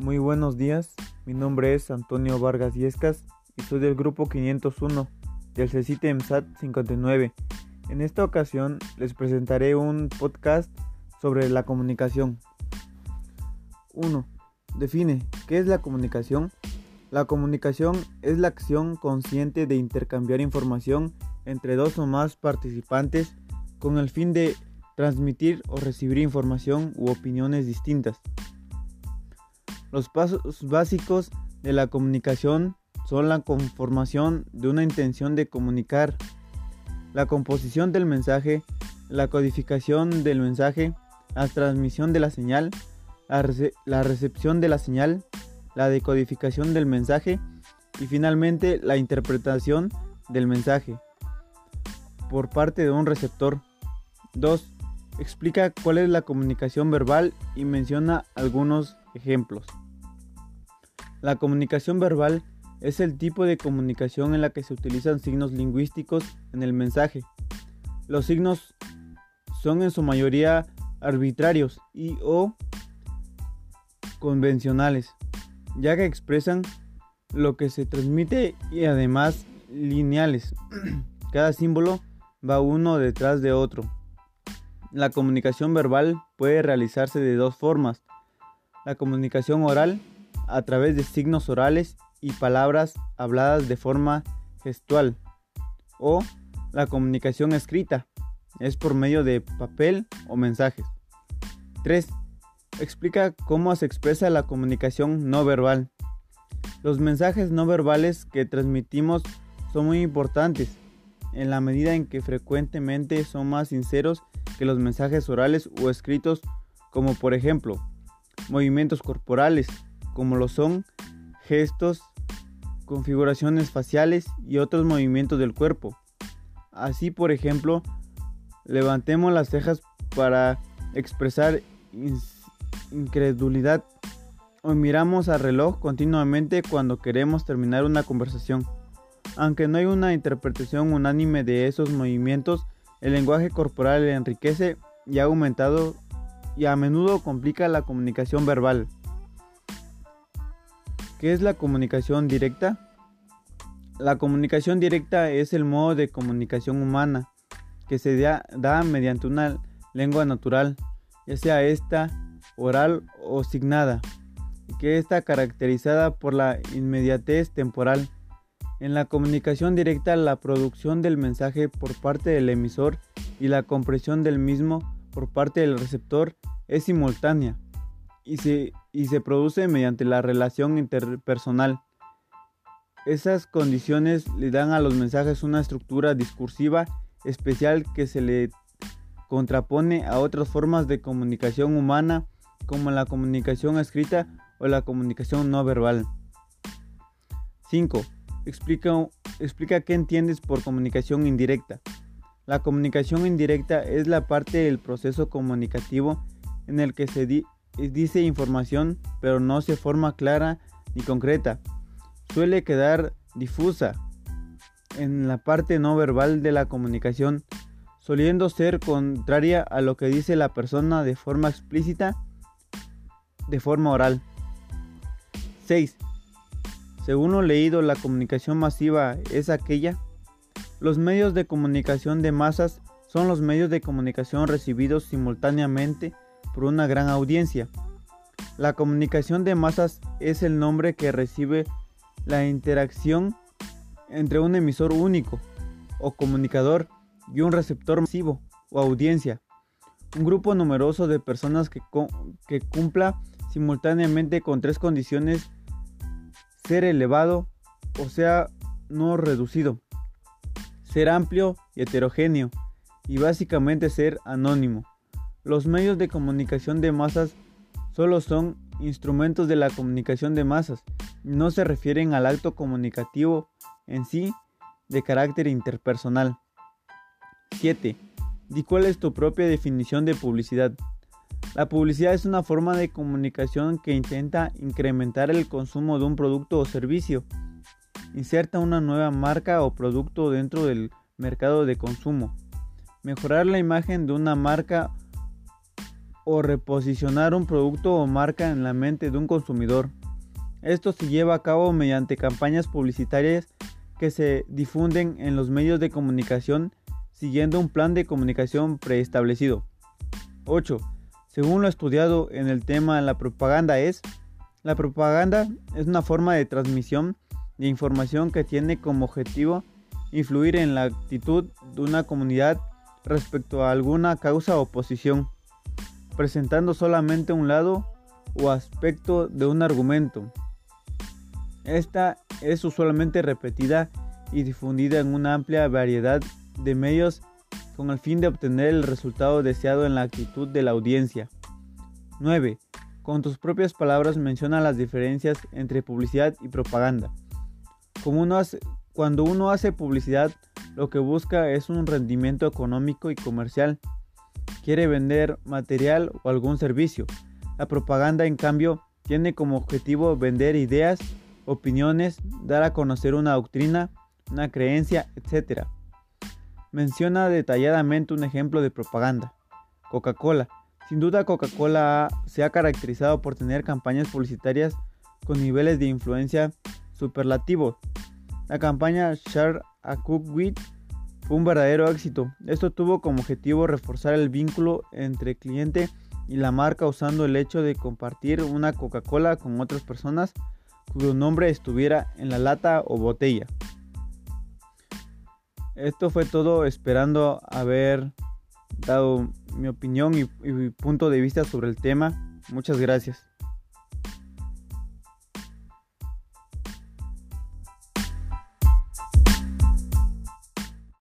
Muy buenos días, mi nombre es Antonio Vargas Yescas y soy del grupo 501 del CECITE EMSAT 59. En esta ocasión les presentaré un podcast sobre la comunicación. 1. Define, ¿qué es la comunicación? La comunicación es la acción consciente de intercambiar información entre dos o más participantes con el fin de transmitir o recibir información u opiniones distintas. Los pasos básicos de la comunicación son la conformación de una intención de comunicar, la composición del mensaje, la codificación del mensaje, la transmisión de la señal, la, recepción de la señal, la decodificación del mensaje y finalmente la interpretación del mensaje por parte de un receptor. 2. Explica cuál es la comunicación verbal y menciona algunos ejemplos. La comunicación verbal es el tipo de comunicación en la que se utilizan signos lingüísticos en el mensaje. Los signos son en su mayoría arbitrarios y o convencionales, ya que expresan lo que se transmite y además lineales. Cada símbolo va uno detrás de otro. La comunicación verbal puede realizarse de dos formas. La comunicación oral a través de signos orales y palabras habladas de forma gestual. O la comunicación escrita es por medio de papel o mensajes. 3. Explica cómo se expresa la comunicación no verbal. Los mensajes no verbales que transmitimos son muy importantes en la medida en que frecuentemente son más sinceros que los mensajes orales o escritos, como por ejemplo movimientos corporales, como lo son gestos, configuraciones faciales y otros movimientos del cuerpo. Así, por ejemplo, levantemos las cejas para expresar incredulidad o miramos al reloj continuamente cuando queremos terminar una conversación. Aunque no hay una interpretación unánime de esos movimientos, el lenguaje corporal enriquece y ha aumentado y a menudo complica la comunicación verbal. ¿Qué es la comunicación directa? La comunicación directa es el modo de comunicación humana que se da, mediante una lengua natural, ya sea esta oral o signada, que está caracterizada por la inmediatez temporal en la comunicación directa, la producción del mensaje por parte del emisor y la compresión del mismo por parte del receptor es simultánea y se, y se produce mediante la relación interpersonal. Esas condiciones le dan a los mensajes una estructura discursiva especial que se le contrapone a otras formas de comunicación humana como la comunicación escrita o la comunicación no verbal. 5. Explica, explica qué entiendes por comunicación indirecta. La comunicación indirecta es la parte del proceso comunicativo en el que se dice información pero no se forma clara ni concreta. Suele quedar difusa en la parte no verbal de la comunicación, soliendo ser contraria a lo que dice la persona de forma explícita, de forma oral. 6. Según lo leído, la comunicación masiva es aquella. Los medios de comunicación de masas son los medios de comunicación recibidos simultáneamente por una gran audiencia. La comunicación de masas es el nombre que recibe la interacción entre un emisor único o comunicador y un receptor masivo o audiencia. Un grupo numeroso de personas que, cumpla simultáneamente con tres condiciones ser elevado o sea no reducido, ser amplio y heterogéneo y básicamente ser anónimo. Los medios de comunicación de masas solo son instrumentos de la comunicación de masas, no se refieren al acto comunicativo en sí de carácter interpersonal. 7. Di cuál es tu propia definición de publicidad. La publicidad es una forma de comunicación que intenta incrementar el consumo de un producto o servicio. Inserta una nueva marca o producto dentro del mercado de consumo. Mejorar la imagen de una marca o reposicionar un producto o marca en la mente de un consumidor. Esto se lleva a cabo mediante campañas publicitarias que se difunden en los medios de comunicación siguiendo un plan de comunicación preestablecido. 8. Según lo estudiado en el tema, la propaganda es la propaganda es una forma de transmisión de información que tiene como objetivo influir en la actitud de una comunidad respecto a alguna causa o posición, presentando solamente un lado o aspecto de un argumento. Esta es usualmente repetida y difundida en una amplia variedad de medios con el fin de obtener el resultado deseado en la actitud de la audiencia. 9. Con tus propias palabras menciona las diferencias entre publicidad y propaganda. Uno cuando uno hace publicidad, lo que busca es un rendimiento económico y comercial. Quiere vender material o algún servicio. La propaganda, en cambio, tiene como objetivo vender ideas, opiniones, dar a conocer una doctrina, una creencia, etc. Menciona detalladamente un ejemplo de propaganda. Coca-Cola sin duda Coca-Cola se ha caracterizado por tener campañas publicitarias con niveles de influencia superlativos. La campaña Share a Cook With fue un verdadero éxito. Esto tuvo como objetivo reforzar el vínculo entre cliente y la marca usando el hecho de compartir una Coca-Cola con otras personas cuyo nombre estuviera en la lata o botella. Esto fue todo esperando haber dado mi opinión y, punto de vista sobre el tema. Muchas gracias.